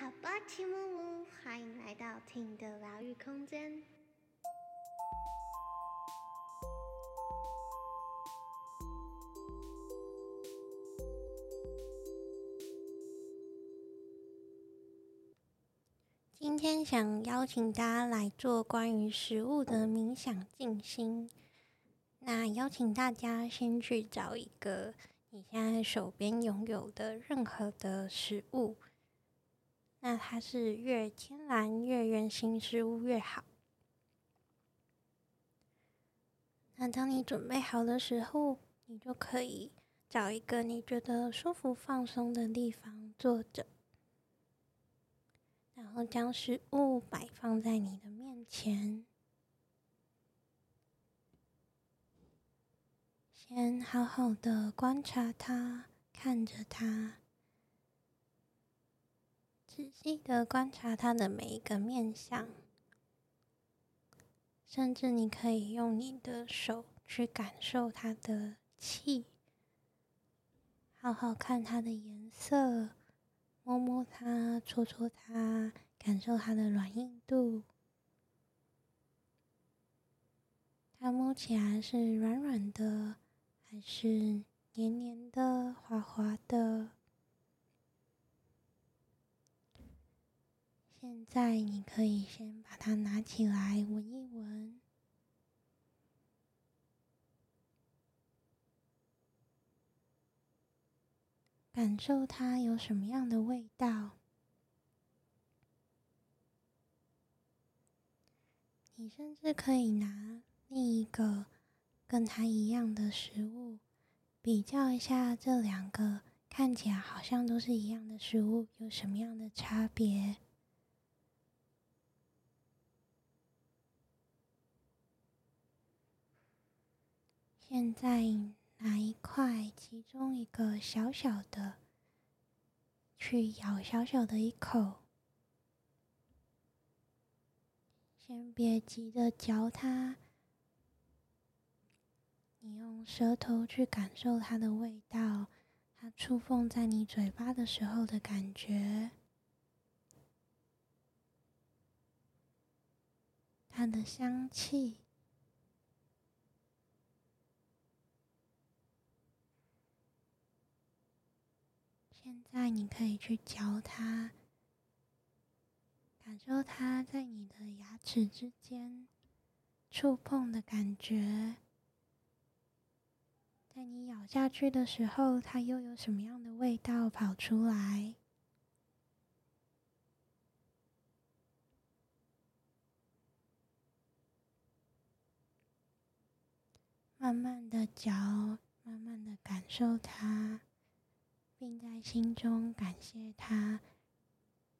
好吧，齐木木，欢迎来到听的疗愈空间。今天想邀请大家来做关于食物的冥想静心。那邀请大家先去找一个你现在手边拥有的任何的食物。那它是越天然、越原形食物越好。那当你准备好的时候，你就可以找一个你觉得舒服、放松的地方坐着，然后将食物摆放在你的面前，先好好的观察它，看着它。仔细的观察它的每一个面相，甚至你可以用你的手去感受它的气，好好看它的颜色，摸摸它，搓搓它，感受它的软硬度。它摸起来是软软的，还是黏黏的、滑滑的？现在你可以先把它拿起来闻一闻，感受它有什么样的味道。你甚至可以拿另一个跟它一样的食物，比较一下这两个看起来好像都是一样的食物有什么样的差别。现在拿一块，其中一个小小的，去咬小小的一口。先别急着嚼它，你用舌头去感受它的味道，它触碰在你嘴巴的时候的感觉，它的香气。现在你可以去嚼它，感受它在你的牙齿之间触碰的感觉。在你咬下去的时候，它又有什么样的味道跑出来？慢慢的嚼，慢慢的感受它。并在心中感谢他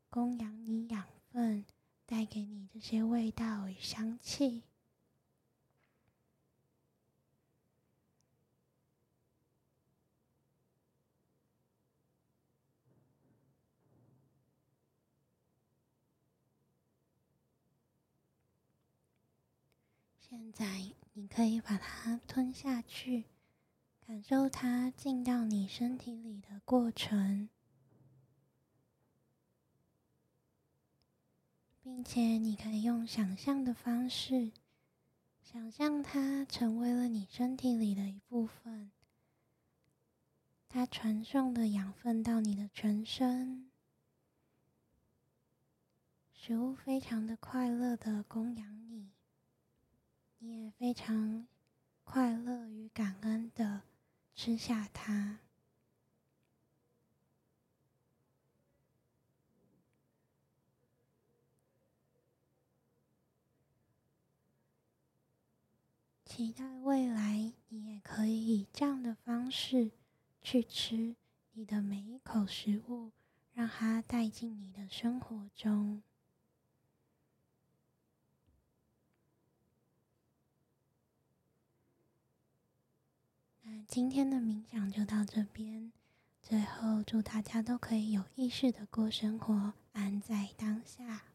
供养你养分，带给你这些味道与香气。现在你可以把它吞下去。感受它进到你身体里的过程，并且你可以用想象的方式，想象它成为了你身体里的一部分，它传送的养分到你的全身，食物非常的快乐的供养你，你也非常快乐与感恩的。吃下它，期待未来你也可以以这样的方式去吃你的每一口食物，让它带进你的生活中。今天的冥想就到这边。最后，祝大家都可以有意识的过生活，安在当下。